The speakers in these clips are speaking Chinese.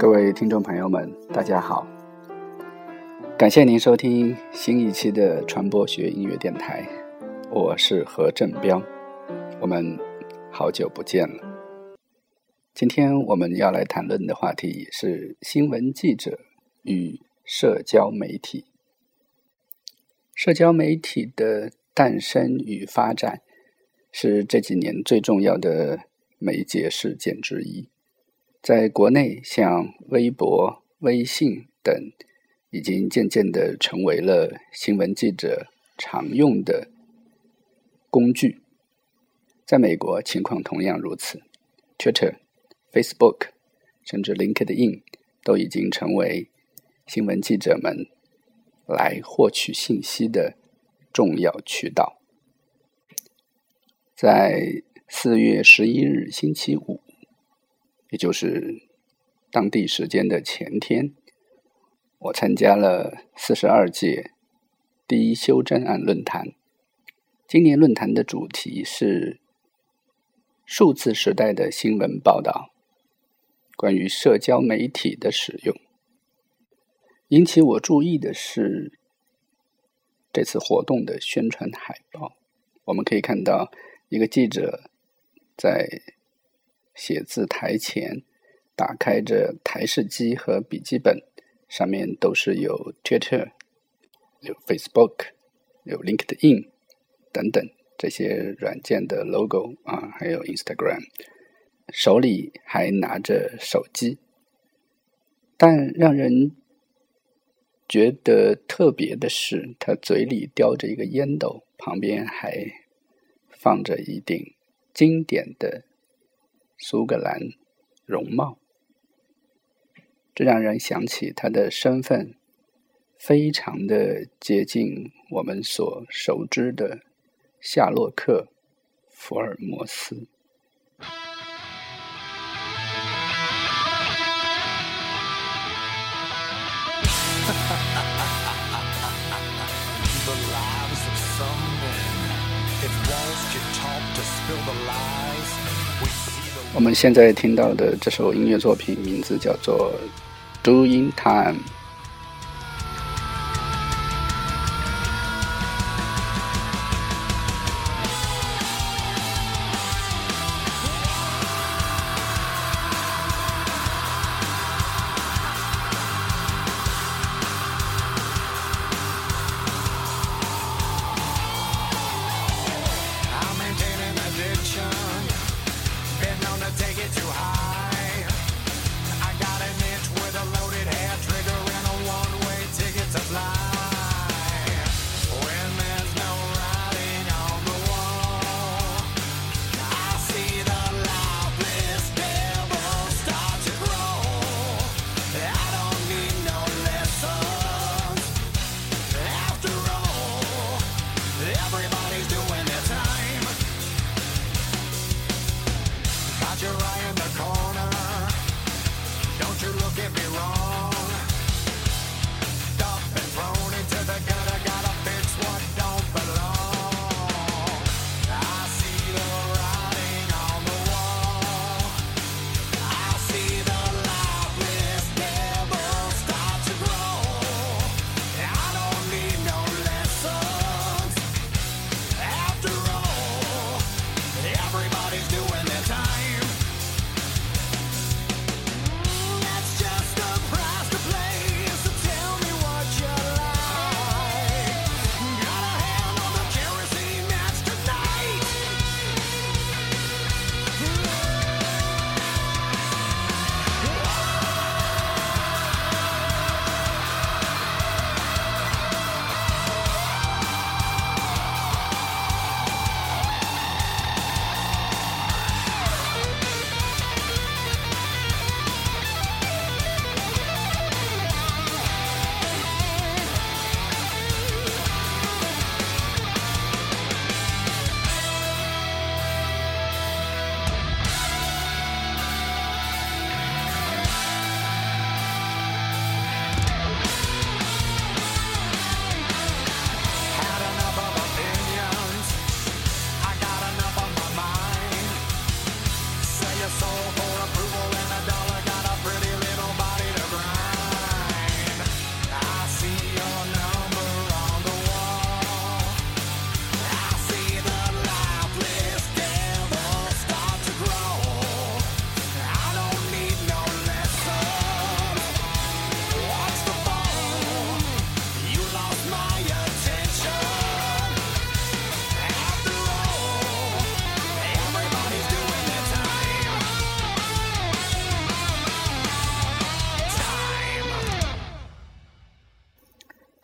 各位听众朋友们，大家好！感谢您收听新一期的传播学音乐电台，我是何振彪，我们好久不见了。今天我们要来谈论的话题是新闻记者与社交媒体。社交媒体的诞生与发展是这几年最重要的媒介事件之一。在国内，像微博、微信等，已经渐渐的成为了新闻记者常用的工具。在美国，情况同样如此，Twitter、Facebook，甚至 LinkedIn 都已经成为新闻记者们来获取信息的重要渠道。在四月十一日星期五。也就是当地时间的前天，我参加了四十二届第一修正案论坛。今年论坛的主题是数字时代的新闻报道，关于社交媒体的使用。引起我注意的是这次活动的宣传海报。我们可以看到一个记者在。写字台前，打开着台式机和笔记本，上面都是有 Twitter、有 Facebook、有 LinkedIn 等等这些软件的 logo 啊，还有 Instagram，手里还拿着手机。但让人觉得特别的是，他嘴里叼着一个烟斗，旁边还放着一顶经典的。苏格兰容貌，这让人想起他的身份，非常的接近我们所熟知的夏洛克·福尔摩斯。我们现在听到的这首音乐作品名字叫做《Doing Time》。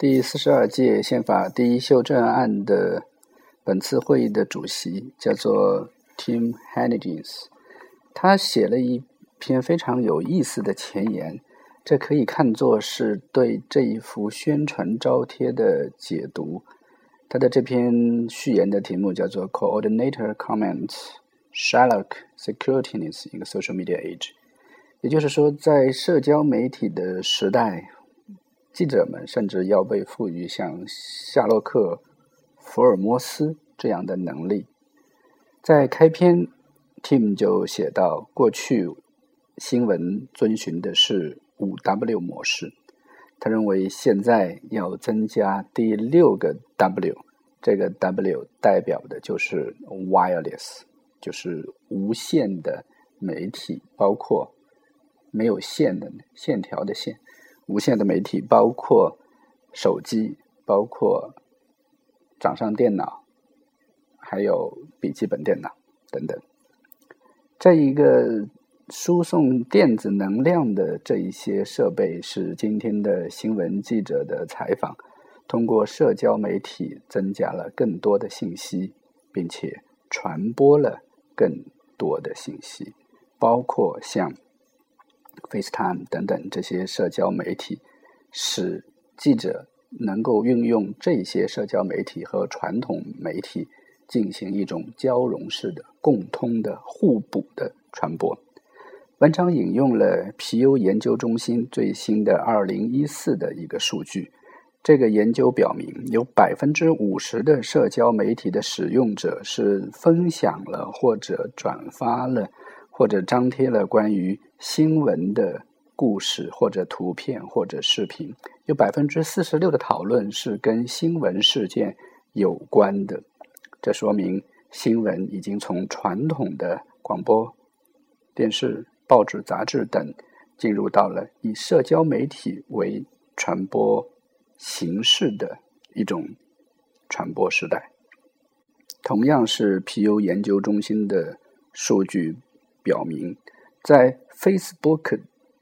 第四十二届宪法第一修正案的本次会议的主席叫做 Tim Hennigins，他写了一篇非常有意思的前言，这可以看作是对这一幅宣传招贴的解读。他的这篇序言的题目叫做 “Coordinator Comments Sherlock Securities in a Social Media Age”，也就是说，在社交媒体的时代。记者们甚至要被赋予像夏洛克·福尔摩斯这样的能力。在开篇，Tim 就写到：过去新闻遵循的是五 W 模式，他认为现在要增加第六个 W，这个 W 代表的就是 wireless，就是无线的媒体，包括没有线的线条的线。无线的媒体包括手机，包括掌上电脑，还有笔记本电脑等等。这一个输送电子能量的这一些设备，是今天的新闻记者的采访通过社交媒体增加了更多的信息，并且传播了更多的信息，包括像。FaceTime 等等这些社交媒体，使记者能够运用这些社交媒体和传统媒体进行一种交融式的、共通的、互补的传播。文章引用了皮尤研究中心最新的2014的一个数据，这个研究表明，有百分之五十的社交媒体的使用者是分享了或者转发了。或者张贴了关于新闻的故事，或者图片，或者视频，有百分之四十六的讨论是跟新闻事件有关的。这说明新闻已经从传统的广播、电视、报纸、杂志等，进入到了以社交媒体为传播形式的一种传播时代。同样是皮尤研究中心的数据。表明，在 Facebook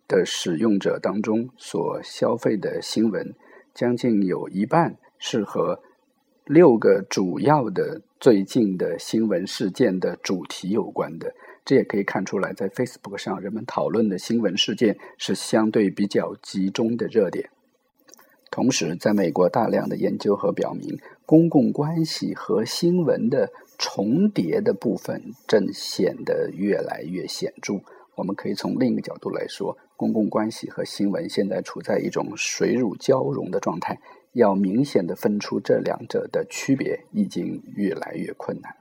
的使用者当中所消费的新闻，将近有一半是和六个主要的最近的新闻事件的主题有关的。这也可以看出来，在 Facebook 上人们讨论的新闻事件是相对比较集中的热点。同时，在美国大量的研究和表明，公共关系和新闻的。重叠的部分正显得越来越显著。我们可以从另一个角度来说，公共关系和新闻现在处在一种水乳交融的状态。要明显的分出这两者的区别，已经越来越困难。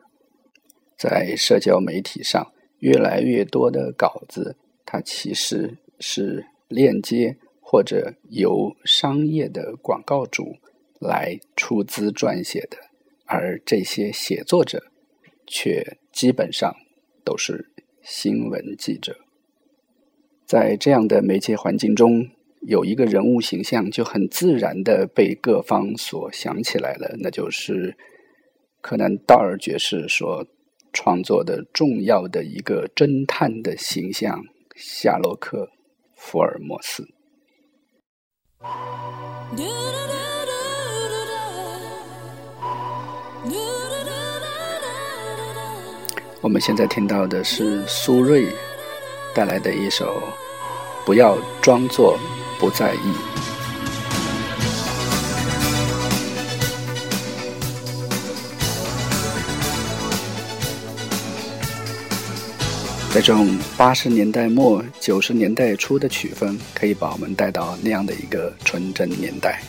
在社交媒体上，越来越多的稿子，它其实是链接或者由商业的广告主来出资撰写的。而这些写作者却基本上都是新闻记者。在这样的媒介环境中，有一个人物形象就很自然的被各方所想起来了，那就是柯南道尔爵士所创作的重要的一个侦探的形象——夏洛克·福尔摩斯。我们现在听到的是苏芮带来的一首《不要装作不在意》。这种八十年代末九十年代初的曲风，可以把我们带到那样的一个纯真年代。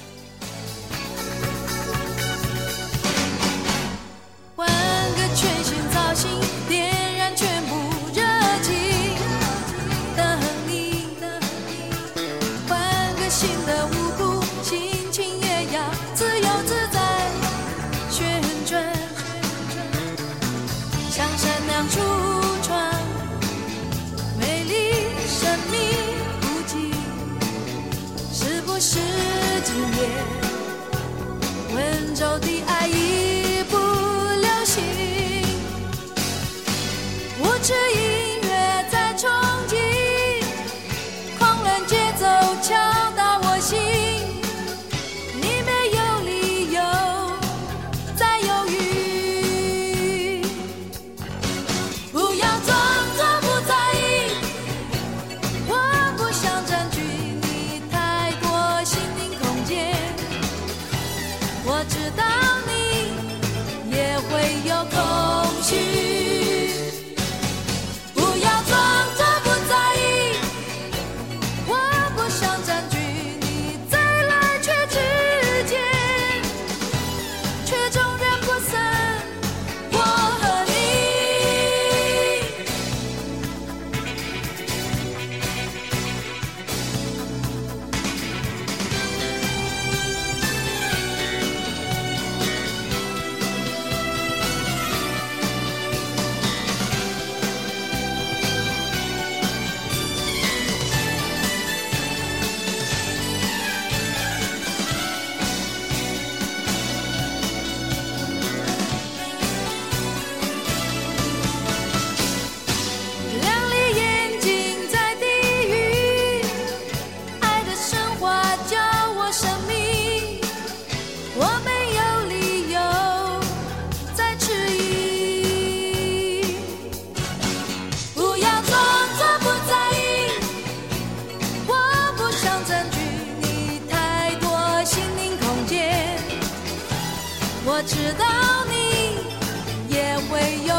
到你也会有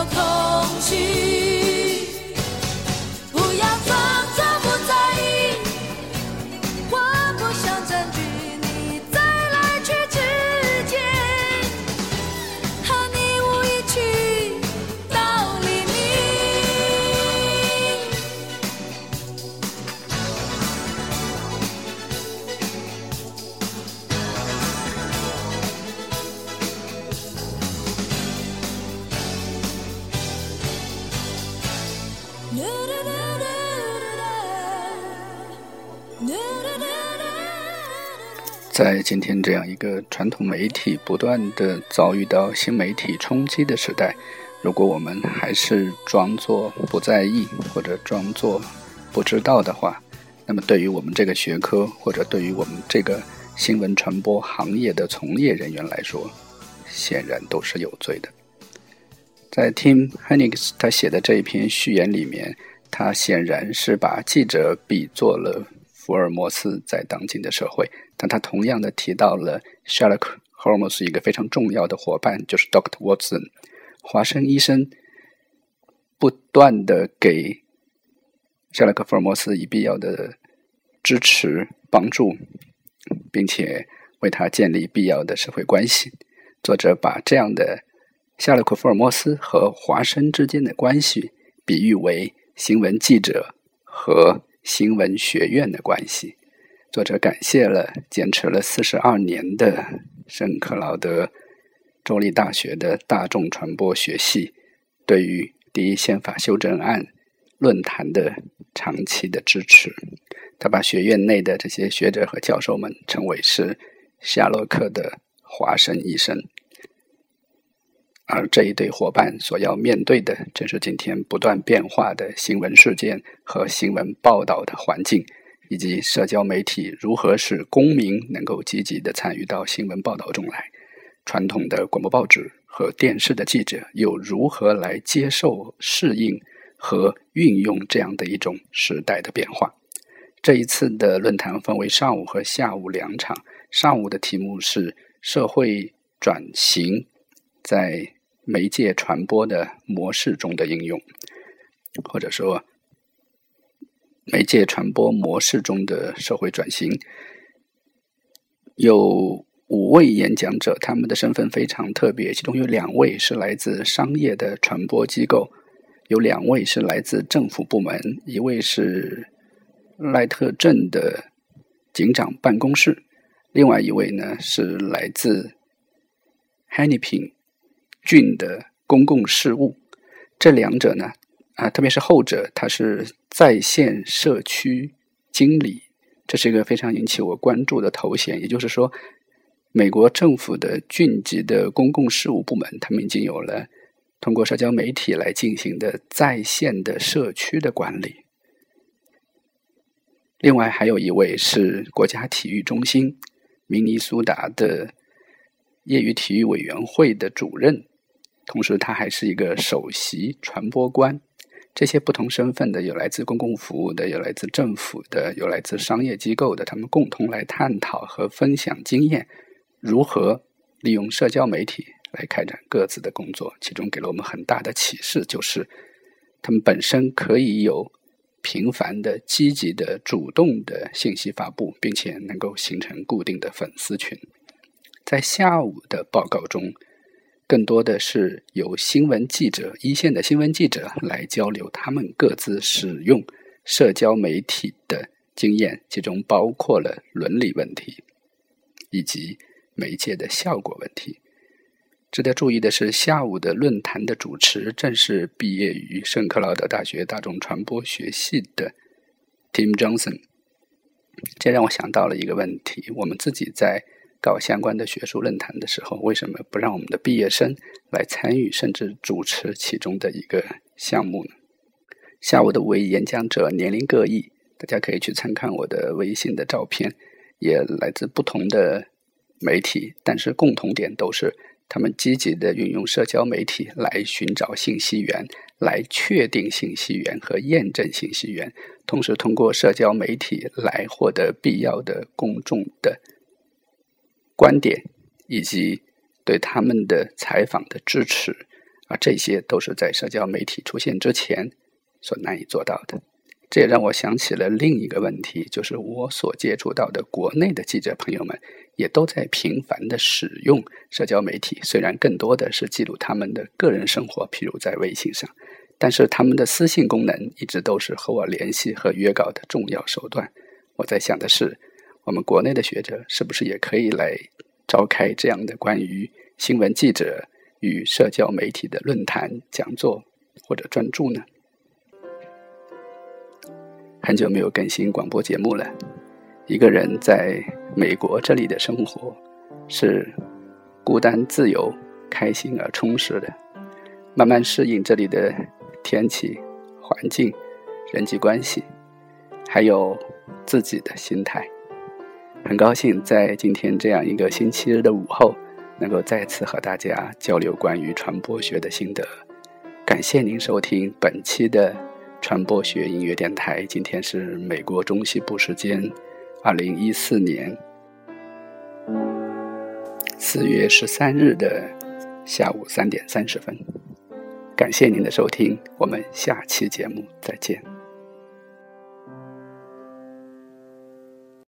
在今天这样一个传统媒体不断的遭遇到新媒体冲击的时代，如果我们还是装作不在意或者装作不知道的话，那么对于我们这个学科或者对于我们这个新闻传播行业的从业人员来说，显然都是有罪的。在 Tim Hennigs 他写的这一篇序言里面，他显然是把记者比作了福尔摩斯在当今的社会。但他同样的提到了 Sherlock Holmes 一个非常重要的伙伴，就是 Doctor Watson，华生医生，不断的给 Sherlock 福尔摩斯以必要的支持帮助，并且为他建立必要的社会关系。作者把这样的夏洛克·福尔摩斯和华生之间的关系比喻为新闻记者和新闻学院的关系。作者感谢了坚持了四十二年的圣克劳德州立大学的大众传播学系对于第一宪法修正案论坛的长期的支持。他把学院内的这些学者和教授们称为是夏洛克的华生医生。而这一对伙伴所要面对的，正是今天不断变化的新闻事件和新闻报道的环境，以及社交媒体如何使公民能够积极的参与到新闻报道中来，传统的广播报纸和电视的记者又如何来接受、适应和运用这样的一种时代的变化。这一次的论坛分为上午和下午两场，上午的题目是“社会转型在”。媒介传播的模式中的应用，或者说媒介传播模式中的社会转型，有五位演讲者，他们的身份非常特别，其中有两位是来自商业的传播机构，有两位是来自政府部门，一位是赖特镇的警长办公室，另外一位呢是来自 Hennepin。郡的公共事务，这两者呢，啊，特别是后者，他是在线社区经理，这是一个非常引起我关注的头衔。也就是说，美国政府的郡级的公共事务部门，他们已经有了通过社交媒体来进行的在线的社区的管理。另外，还有一位是国家体育中心明尼苏达的业余体育委员会的主任。同时，他还是一个首席传播官。这些不同身份的，有来自公共服务的，有来自政府的，有来自商业机构的，他们共同来探讨和分享经验，如何利用社交媒体来开展各自的工作。其中给了我们很大的启示，就是他们本身可以有频繁的、积极的、主动的信息发布，并且能够形成固定的粉丝群。在下午的报告中。更多的是由新闻记者、一线的新闻记者来交流他们各自使用社交媒体的经验，其中包括了伦理问题以及媒介的效果问题。值得注意的是，下午的论坛的主持正是毕业于圣克劳德大学大众传播学系的 Tim Johnson。这让我想到了一个问题：我们自己在。搞相关的学术论坛的时候，为什么不让我们的毕业生来参与，甚至主持其中的一个项目呢？下午的五位演讲者年龄各异，大家可以去参看我的微信的照片，也来自不同的媒体，但是共同点都是他们积极的运用社交媒体来寻找信息源，来确定信息源和验证信息源，同时通过社交媒体来获得必要的公众的。观点以及对他们的采访的支持，啊，这些都是在社交媒体出现之前所难以做到的。这也让我想起了另一个问题，就是我所接触到的国内的记者朋友们，也都在频繁的使用社交媒体，虽然更多的是记录他们的个人生活，譬如在微信上，但是他们的私信功能一直都是和我联系和约稿的重要手段。我在想的是，我们国内的学者是不是也可以来召开这样的关于新闻记者与社交媒体的论坛、讲座或者专著呢？很久没有更新广播节目了。一个人在美国这里的生活是孤单、自由、开心而充实的。慢慢适应这里的天气、环境、人际关系，还有自己的心态。很高兴在今天这样一个星期日的午后，能够再次和大家交流关于传播学的心得。感谢您收听本期的。传播学音乐电台，今天是美国中西部时间二零一四年四月十三日的下午三点三十分。感谢您的收听，我们下期节目再见。